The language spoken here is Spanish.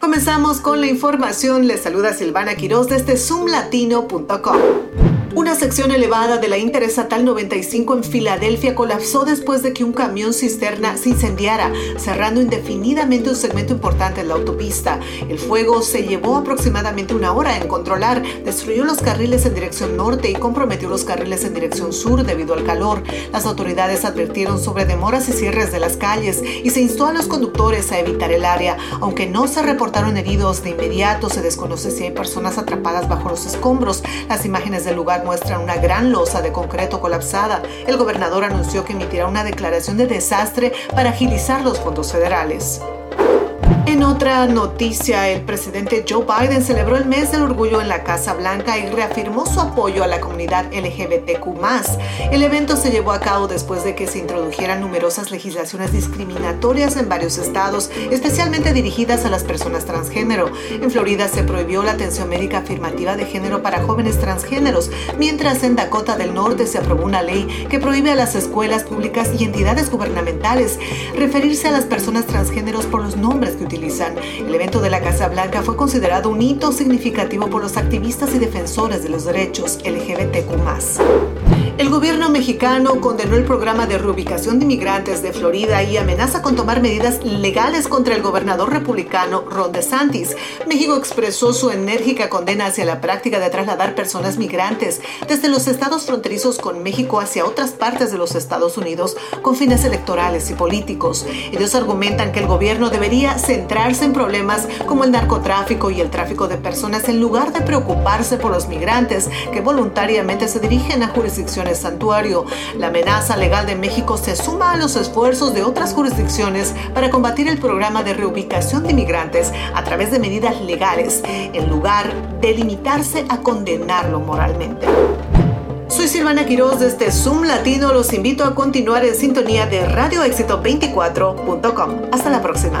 Comenzamos con la información. Les saluda Silvana Quiroz desde zoomlatino.com. Una sección elevada de la Interestatal 95 en Filadelfia colapsó después de que un camión cisterna se incendiara, cerrando indefinidamente un segmento importante de la autopista. El fuego se llevó aproximadamente una hora en controlar, destruyó los carriles en dirección norte y comprometió los carriles en dirección sur debido al calor. Las autoridades advirtieron sobre demoras y cierres de las calles y se instó a los conductores a evitar el área. Aunque no se reportaron heridos de inmediato, se desconoce si hay personas atrapadas bajo los escombros. Las imágenes del lugar muestran una gran losa de concreto colapsada. El gobernador anunció que emitirá una declaración de desastre para agilizar los fondos federales. En otra noticia, el presidente Joe Biden celebró el mes del orgullo en la Casa Blanca y reafirmó su apoyo a la comunidad LGBTQ. El evento se llevó a cabo después de que se introdujeran numerosas legislaciones discriminatorias en varios estados, especialmente dirigidas a las personas transgénero. En Florida se prohibió la atención médica afirmativa de género para jóvenes transgéneros, mientras en Dakota del Norte se aprobó una ley que prohíbe a las escuelas públicas y entidades gubernamentales referirse a las personas transgéneros por los nombres que utilizan el evento de la Casa Blanca fue considerado un hito significativo por los activistas y defensores de los derechos LGBTQ. Mexicano condenó el programa de reubicación de inmigrantes de Florida y amenaza con tomar medidas legales contra el gobernador republicano Ron DeSantis. México expresó su enérgica condena hacia la práctica de trasladar personas migrantes desde los estados fronterizos con México hacia otras partes de los Estados Unidos con fines electorales y políticos. Ellos argumentan que el gobierno debería centrarse en problemas como el narcotráfico y el tráfico de personas en lugar de preocuparse por los migrantes que voluntariamente se dirigen a jurisdicciones La amenaza legal de México se suma a los esfuerzos de otras jurisdicciones para combatir el programa de reubicación de inmigrantes a través de medidas legales, en lugar de limitarse a condenarlo moralmente. Soy Silvana Quiroz desde Zoom Latino. Los invito a continuar en sintonía de radioéxito24.com. Hasta la próxima.